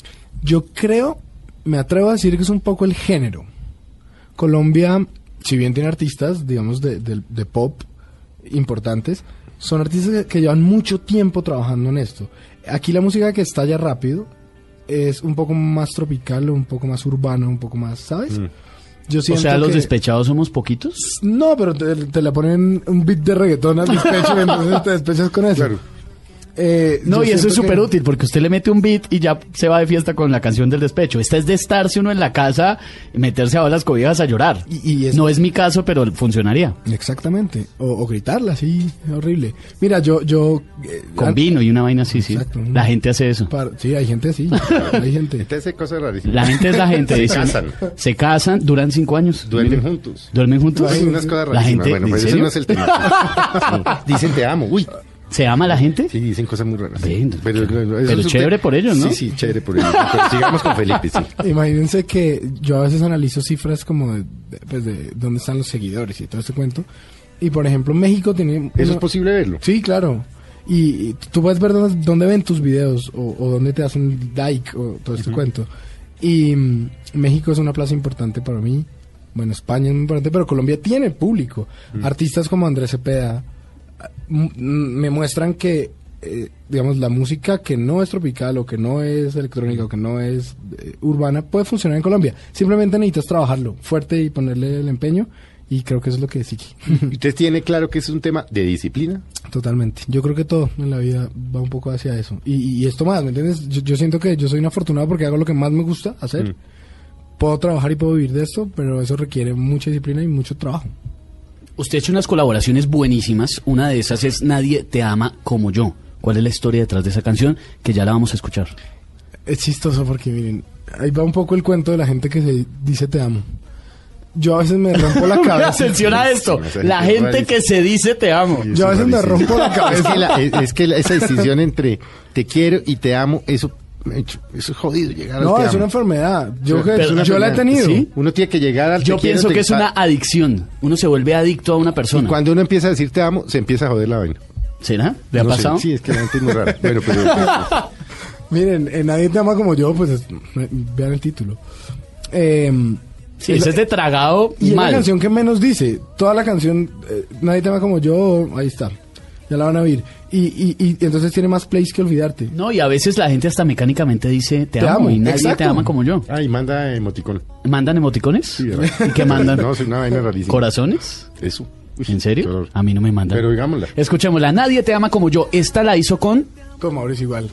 Yo creo, me atrevo a decir que es un poco el género. Colombia, si bien tiene artistas, digamos, de, de- de pop importantes, son artistas que, llevan mucho tiempo trabajando en esto. Aquí la música que estalla rápido es un poco más tropical, un poco más urbana, un poco más, ¿sabes? Yo O sea, los que- despechados somos poquitos. No, pero te, te la ponen un beat de reggaetón al despecho y entonces te despechas con eso. Claro. Eh, No, y eso es que- súper útil porque usted le mete un beat y ya se va de fiesta con la canción del despecho. Esta es de estarse uno en la casa y meterse a las cobijas a llorar. Y- y es- No es mi caso, pero funcionaría. Exactamente. O, o gritarla, sí, horrible. Mira, yo... yo eh, Con vino y una vaina así, sí. Exacto. La gente hace eso. par- sí, hay gente así. hay gente. Entonces, hace cosas rarísimas. La gente es la gente. Se dice, casan. Se casan, duran cinco años. Duermen juntos. ¿Duermen juntos? Hay unas cosas La gente, bueno, ¿en pues eso serio? no es el tema. Sí. Dicen te amo. Uy. ¿Se ama la gente? Sí, dicen cosas muy raras. Bien, pero pero eso chévere te- por ellos, ¿no? Sí, sí, chévere por ellos. Pero sigamos con Felipe, sí. Imagínense que yo a veces analizo cifras como de, de- pues de dónde están los seguidores y todo este cuento. Y por ejemplo, México tiene... ¿Eso una- es posible verlo? Sí, claro. Y, y tú puedes ver dónde, dónde ven tus videos o, o dónde te das un like o todo este cuento. Y mm, México es una plaza importante para mí. Bueno, España es muy importante, pero Colombia tiene público. Artistas como Andrés Cepeda me muestran que, eh, digamos, la música que no es tropical o que no es electrónica o que no es eh, urbana puede funcionar en Colombia. Simplemente necesitas trabajarlo fuerte y ponerle el empeño. Y creo que eso es lo que sí. ¿Usted tiene claro que es un tema de disciplina? Totalmente. Yo creo que todo en la vida va un poco hacia eso. Y, y esto más, ¿me entiendes? Yo, yo siento que yo soy un afortunado porque hago lo que más me gusta hacer. Mm. Puedo trabajar y puedo vivir de esto, pero eso requiere mucha disciplina y mucho trabajo. Usted ha hecho unas colaboraciones buenísimas. Una de esas es Nadie te ama como yo. ¿Cuál es la historia detrás de esa canción? Que ya la vamos a escuchar. Es chistoso porque, miren, ahí va un poco el cuento de la gente que se dice te amo. Yo a veces me rompo la cabeza. Atención a esto. La gente que se dice te amo. Yo a veces me rompo la Es cabeza. que, la- es, es que la- esa decisión entre te quiero y te amo, eso, eso es jodido llegar al No, es una enfermedad. Yo, que- es una yo la he tenido. ¿sí? Uno tiene que llegar al Yo te pienso que es una adicción. Uno se vuelve adicto a una Y persona. cuando uno empieza a decir te amo, se empieza a joder la vaina. ¿Será? ¿Le ha No sé, pasado? Sí, es que la gente es muy rara. Bueno, pero... Miren, eh, nadie te ama como yo, pues es- vean el título. Eh, Sí, ese es de tragado Y es la mal. canción que menos dice. Toda la canción, eh, nadie te ama como yo, ahí está. Ya la van a oír. Y, y, y entonces tiene más plays que olvidarte. No, y a veces la gente hasta mecánicamente dice te, Te amo, amo, y nadie exacto. te ama como yo. Ay, manda emoticón. ¿Mandan emoticones? Sí. ¿Y qué mandan? No, es una vaina rarísima. ¿Corazones? Eso. Uy, ¿En serio? A mí no me mandan. Pero digámosla. Escuchémosla. Nadie te ama como yo. Esta la hizo con... Con Mauricio igual.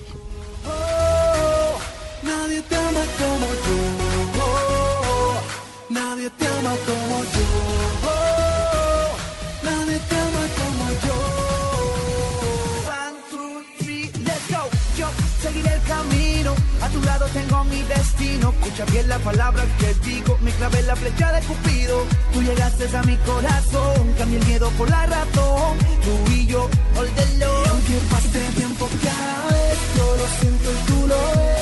Mi destino. Escucha bien la palabra que digo. Me clavé la flecha de Cupido. Tú llegaste a mi corazón. Cambié el miedo por la razón. Tú y yo, all the love. Y aunque pase tiempo cada vez, yo lo siento tú lo ves.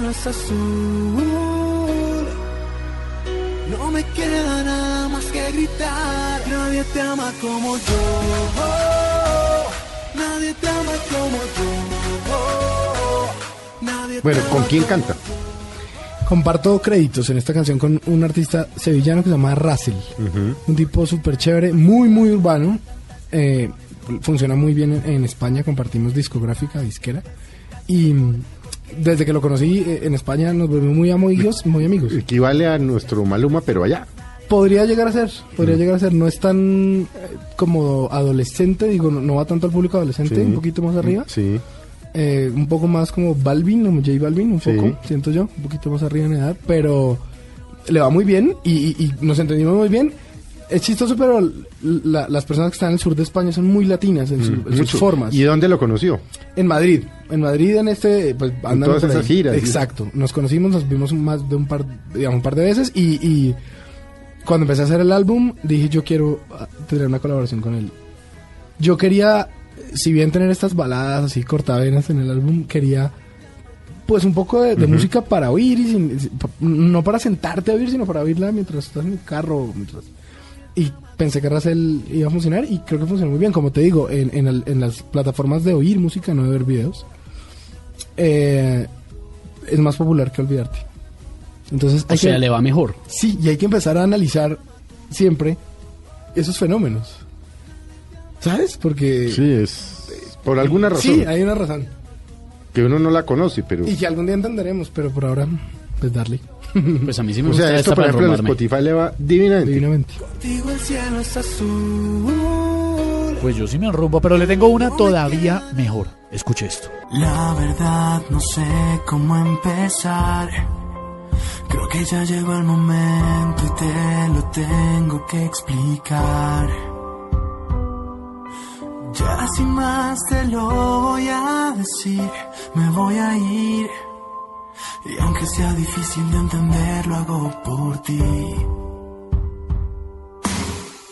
Cielo es azul. No me queda nada más que gritar. Nadie te ama como yo. Nadie te ama como yo. Nadie te Bueno, ¿con quién canta? Comparto créditos en esta canción con un artista sevillano que se llama Russell. Un tipo súper chévere, muy, muy urbano. Eh, funciona muy bien en, en España, compartimos discográfica, disquera. Y desde que lo conocí eh, en España nos volvimos muy amigos, muy amigos. Equivale a nuestro Maluma, pero allá. Podría llegar a ser, podría llegar a ser. No es tan eh, como adolescente, digo, no, no va tanto al público adolescente, Sí. un poquito más arriba. Sí. Eh, un poco más como Balvin, como J Balvin, un Sí. poco, siento yo, un poquito más arriba en edad, pero le va muy bien y, y- y nos entendimos muy bien. Es chistoso, pero la- las personas que están en el sur de España son muy latinas en, su- en sus formas. ¿Y dónde lo conoció? En Madrid, en Madrid en este, pues andan todas esas giras, ¿sí? Exacto, nos conocimos, nos vimos más de un par, digamos, un par de veces y, y cuando empecé a hacer el álbum dije yo quiero ah, tener una colaboración con él. Yo quería, si bien tener estas baladas así cortavenas en el álbum, quería pues un poco de, de música para oír y sin- no para sentarte a oír, sino para oírla mientras estás en el carro, mientras y pensé que Racel iba a funcionar y creo que funcionó muy bien. Como te digo, en, en, el- en las plataformas de oír música, no de ver videos, eh, es más popular que olvidarte. Entonces O hay sea, que, le va mejor. sí, y hay que empezar a analizar siempre esos fenómenos. ¿Sabes? Porque Sí, es por alguna razón sí, hay una razón. que uno no la conoce, pero Y que algún día entenderemos, pero por ahora, pues darle. Pues a mí sí me o gusta sea, esta esto por para ejemplo en. Spotify le va divinamente. Divinamente. Contigo el cielo es azul. Pues yo sí me enrumbo, pero le tengo una todavía mejor. Escuche esto. La verdad no sé cómo empezar. Creo que ya llegó el momento y te lo tengo que explicar. Ya sin más te lo voy a decir, me voy a ir. Y aunque sea difícil de entender, lo hago por ti.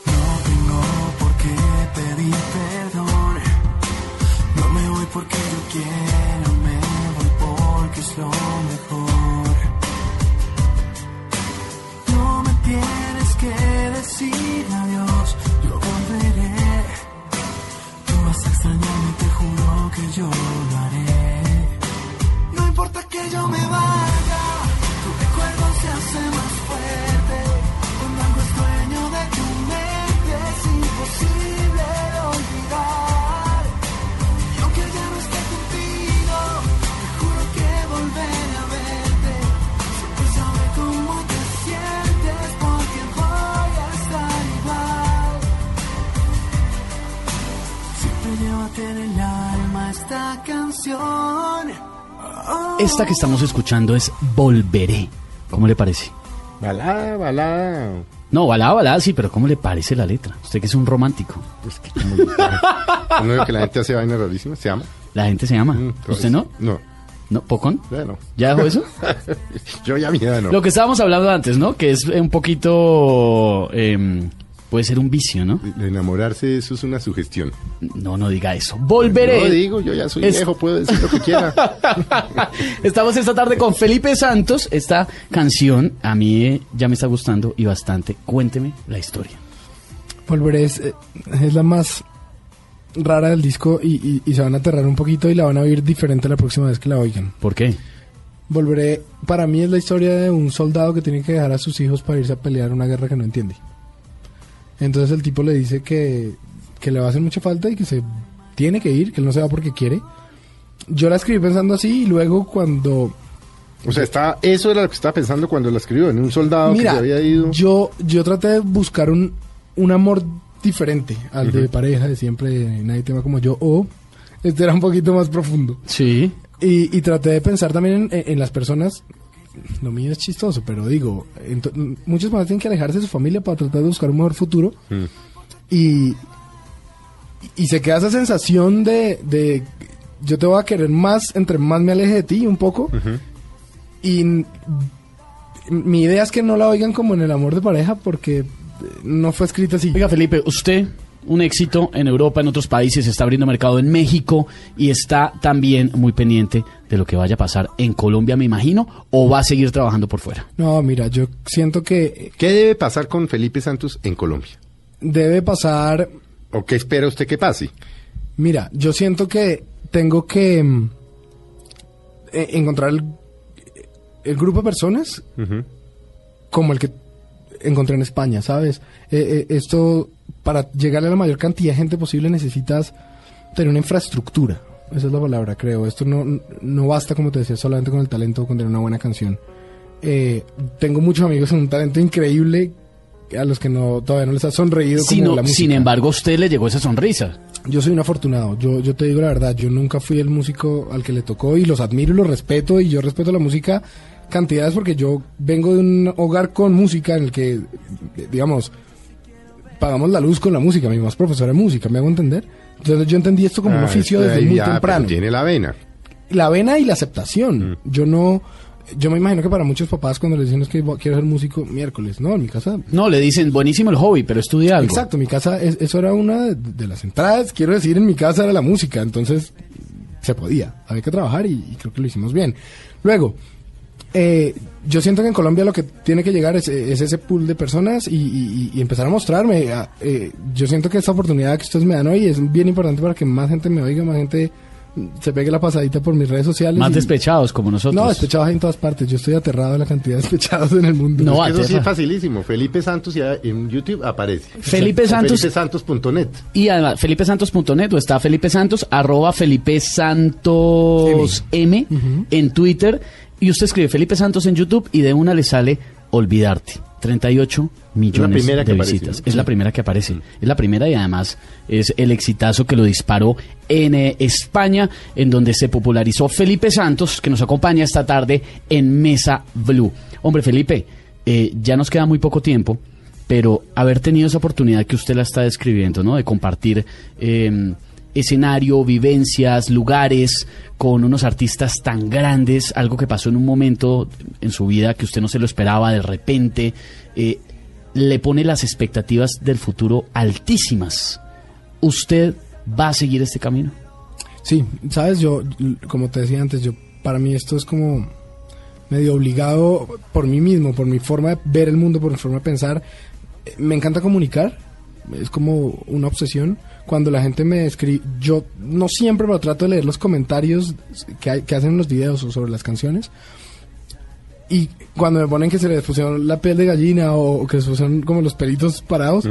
No tengo por qué pedir perdón. No me voy porque yo quiero, me voy porque es lo mejor. Esta que estamos escuchando es Volveré. ¿Cómo le parece? Balada, balada. No, balada, balada, sí, pero ¿cómo le parece la letra? Usted que es un romántico. Pues que como- no digo que la gente hace vainas rarísimas, se llama. La gente se llama. Mm, ¿Usted no? No, ¿No? ¿Pocón? ya no. ¿Ya dejó eso? Yo ya mi edad no. Lo que estábamos hablando antes, ¿no? Que es un poquito... em, puede ser un vicio, ¿no? De enamorarse, eso es una sugestión. No, no diga eso. Volveré. No digo, yo ya soy Es- viejo, puedo decir lo que quiera. Estamos esta tarde con Felipe Santos. Esta canción a mí eh, ya me está gustando y bastante. Cuénteme la historia. Volveré es, eh, es la más rara del disco y, y- y se van a aterrar un poquito y la van a oír diferente la próxima vez que la oigan. ¿Por qué? Volveré, para mí es la historia de un soldado que tiene que dejar a sus hijos para irse a pelear una guerra que no entiende. Entonces el tipo le dice que, que le va a hacer mucha falta y que se tiene que ir, que él no se va porque quiere. Yo la escribí pensando así y luego cuando... O sea, está, eso era lo que estaba pensando cuando la escribió, en un soldado que se había ido. yo, yo traté de buscar un, un amor diferente al de pareja, de siempre, nadie tema como yo, o este era un poquito más profundo. Sí. Y, y traté de pensar también en, en las personas. Lo mío es chistoso, pero digo, muchas personas tienen que alejarse de su familia para tratar de buscar un mejor futuro. Mm. Y, y se queda esa sensación de, de yo te voy a querer más entre más me aleje de ti un poco. Y mi idea es que no la oigan como en el amor de pareja porque no fue escrita así. Oiga, Felipe, usted un éxito en Europa, en otros países, está abriendo mercado en México y está también muy pendiente de lo que vaya a pasar en Colombia, me imagino, o va a seguir trabajando por fuera. No, mira, yo siento que ¿Qué debe pasar con Felipe Santos en Colombia? debe pasar ¿O qué espera usted que pase? Mira, yo siento que tengo que mm, e- encontrar el, el grupo de personas como el que encontré en España, ¿sabes? Eh, eh, esto, para llegarle a la mayor cantidad de gente posible necesitas tener una infraestructura. Esa es la palabra, creo. Esto no, no basta, como te decía, solamente con el talento o con tener una buena canción. Eh, tengo muchos amigos con un talento increíble a los que no todavía no les ha sonreído como Sino- la música. sin embargo, a usted le llegó esa sonrisa. Yo soy un afortunado, yo, yo te digo la verdad, yo nunca fui el músico al que le tocó y los admiro y los respeto y yo respeto la música cantidades porque yo vengo de un hogar con música en el que, digamos, pagamos la luz con la música, mi mamá es profesora de música, ¿me hago entender? Entonces yo entendí esto como un Ah, oficio desde muy ya, temprano. Tiene la vena. La vena y la aceptación. Mm. Yo no, yo me imagino que para muchos papás cuando les dicen es que quiero ser músico miércoles, no, en mi casa No, le dicen, buenísimo el hobby, pero estudia algo. Exacto, mi casa, es- eso era una de, de las entradas, quiero decir, en mi casa era la música, entonces se podía, había que trabajar y, y creo que lo hicimos bien. Luego, eh, yo siento que en Colombia lo que tiene que llegar es, es ese pool de personas y, y- y empezar a mostrarme. a- eh, yo siento que esta oportunidad que ustedes me dan hoy es bien importante para que más gente me oiga, más gente mm, se pegue la pasadita por mis redes sociales. Más y- despechados como nosotros. No, despechados hay en todas partes. Yo estoy aterrado de la cantidad de despechados en el mundo. No, Es que eso sí es facilísimo. Felipe Santos ya en YouTube aparece. Felipe O Santos- FelipeSantos.net. Y además, felipesantos.net o está Felipe Santos, arroba Felipe Santos M, en Twitter. Y usted escribe Felipe Santos en YouTube y de una le sale Olvidarte. 38 millones primera que de visitas. Es la primera que aparece. Es la primera y además es el exitazo que lo disparó en eh, España, en donde se popularizó Felipe Santos, que nos acompaña esta tarde en Mesa Blue. Hombre, Felipe, eh, ya nos queda muy poco tiempo pero haber tenido esa oportunidad que usted la está describiendo, ¿no? De compartir eh, escenario, vivencias, lugares con unos artistas tan grandes, algo que pasó en un momento en su vida que usted no se lo esperaba de repente, eh, le pone las expectativas del futuro altísimas. ¿Usted va a seguir este camino? Sí, sabes, yo, como te decía antes, yo para mí esto es como medio obligado por mí mismo, por mi forma de ver el mundo, por mi forma de pensar. Me encanta comunicar, es como una obsesión. Cuando la gente me escribe, yo no siempre, pero trato de leer los comentarios que, hay- que hacen en los videos o sobre las canciones. Y cuando me ponen que se les pusieron la piel de gallina o, o que se pusieron como los pelitos parados,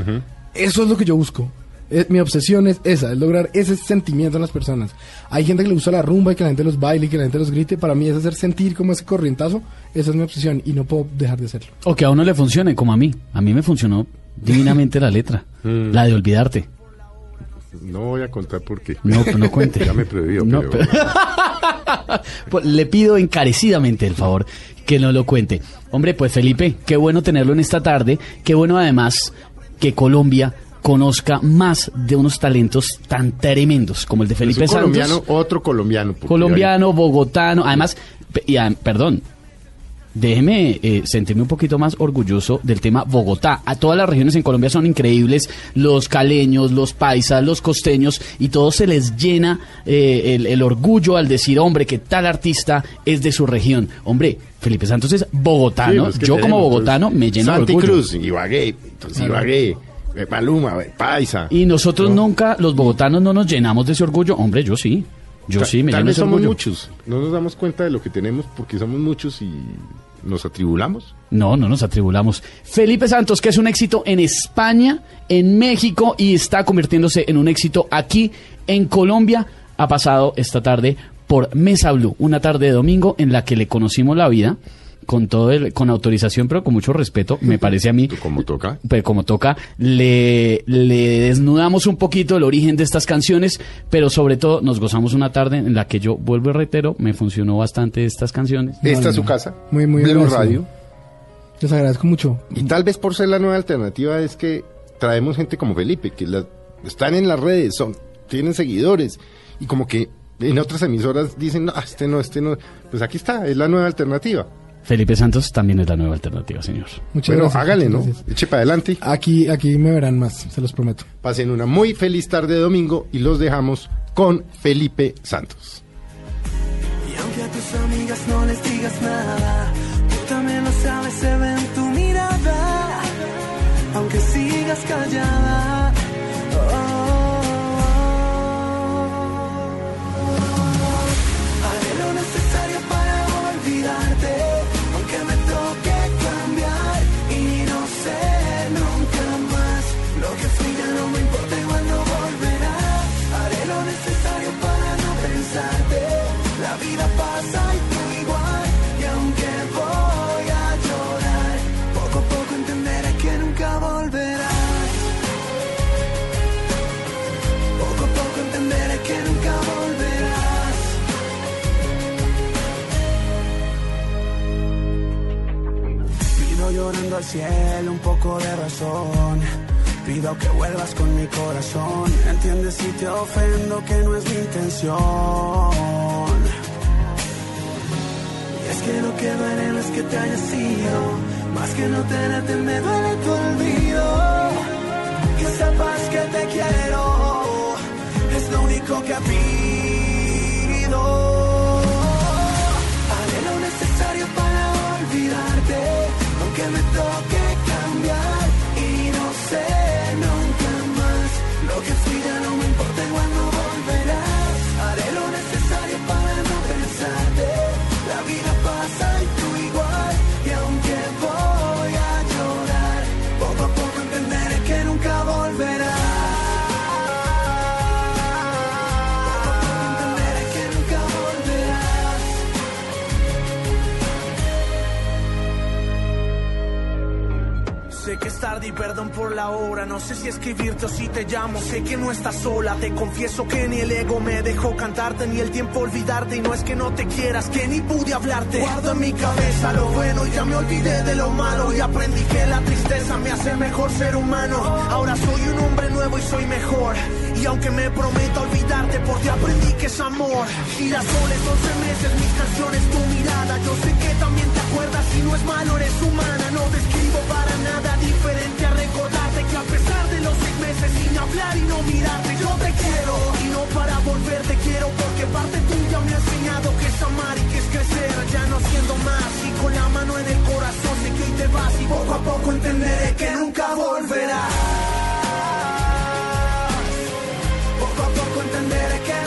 eso es lo que yo busco. Eh, mi obsesión es esa, es lograr ese sentimiento en las personas. Hay gente que le gusta la rumba y que la gente los baile y que la gente los grite. Para mí es hacer sentir como ese corrientazo. Esa es mi obsesión y no puedo dejar de hacerlo. O que a uno le funcione, como a mí. A mí me funcionó divinamente la letra, la de olvidarte. No voy a contar por qué. No, no cuente. Ya me prohibió. No, pero- Pues, le pido encarecidamente el favor que no lo cuente. Hombre, pues Felipe, qué bueno tenerlo en esta tarde. Qué bueno además que Colombia conozca más de unos talentos tan tremendos como el de Es Felipe un Santos. colombiano, otro colombiano. colombiano, bogotano, además, y, ah, perdón, déjeme eh, sentirme un poquito más orgulloso del tema Bogotá. A todas las regiones en Colombia son increíbles, los caleños, los paisas, los costeños, y todo se les llena eh, el, el orgullo al decir, hombre, que tal artista es de su región. Hombre, Felipe Santos es Sí, bogotano, pues, ¿qué yo como tenemos? bogotano Pues, me lleno Santi de orgullo. Cruz, Ibagué, entonces Ibagué, eh, Maluma, eh, Paisa. Y nosotros nunca, los bogotanos, no nos llenamos de ese orgullo. Hombre, yo sí. Yo Ta- sí, me Tal vez ese somos orgullo. muchos. No nos damos cuenta de lo que tenemos porque somos muchos y nos atribulamos. No, no nos atribulamos. Felipe Santos, que es un éxito en España, en México y está convirtiéndose en un éxito aquí en Colombia, ha pasado esta tarde por Mesa Blue, una tarde de domingo en la que le conocimos la vida con todo el, con autorización, pero con mucho respeto, me parece a mí. Como toca. Pero como toca, le, le desnudamos un poquito el origen de estas canciones, pero sobre todo nos gozamos una tarde en la que yo vuelvo y reitero, me funcionó bastante estas canciones. Esta es su casa. Muy, muy agradecido. Radio. Les agradezco mucho. Y tal vez por ser la nueva alternativa es que traemos gente como Felipe, que la- están en las redes, son, tienen seguidores, y como que en otras emisoras dicen, no, este no, este no. Pues aquí está, es la nueva alternativa. Felipe Santos también es la nueva alternativa, señor. Muchas Bueno, gracias. hágale, ¿no? gracias. Eche para adelante. Aquí, aquí me verán más, se los prometo. Pasen una muy feliz tarde de domingo y los dejamos con Felipe Santos. Y aunque a tus amigas no les digas nada, tú también lo sabes, se ve en tu mirada. Aunque sigas callada. Un poco de razón. Pido que vuelvas con mi corazón. Entiendes si te ofendo que no es mi intención. Y es que lo que duele no es que te hayas ido. Más que no tenerte me duele tu olvido. Que sepas que te quiero. Es lo único que pido. Me toque cambiar y no sé nunca más. Lo que fui ya no me importa, igual no por la hora. No sé si escribirte o si te llamo. Sé que no estás sola. Te confieso que ni el ego me dejó cantarte, ni el tiempo olvidarte. Y no es que no te quieras, que ni pude hablarte. Guardo en mi cabeza lo bueno y ya me olvidé de lo malo. Y aprendí que la tristeza me hace mejor ser humano. Ahora soy un hombre nuevo y soy mejor. Y aunque me prometo olvidarte, por ti aprendí que es amor. Girasoles, 11 meses, mis canciones, tu mirada. Yo sé que también te acuerdas, si no es malo, eres humana. No te escribo para nada diferente a pesar de los seis meses sin hablar y no mirarte Yo te quiero. Y no para volver te quiero Porque parte tuya me ha enseñado que es amar y que es crecer Ya no siendo más. Y con la mano en el corazón sé que hoy te vas Y poco a poco entenderé que nunca volverás. Poco a poco entenderé que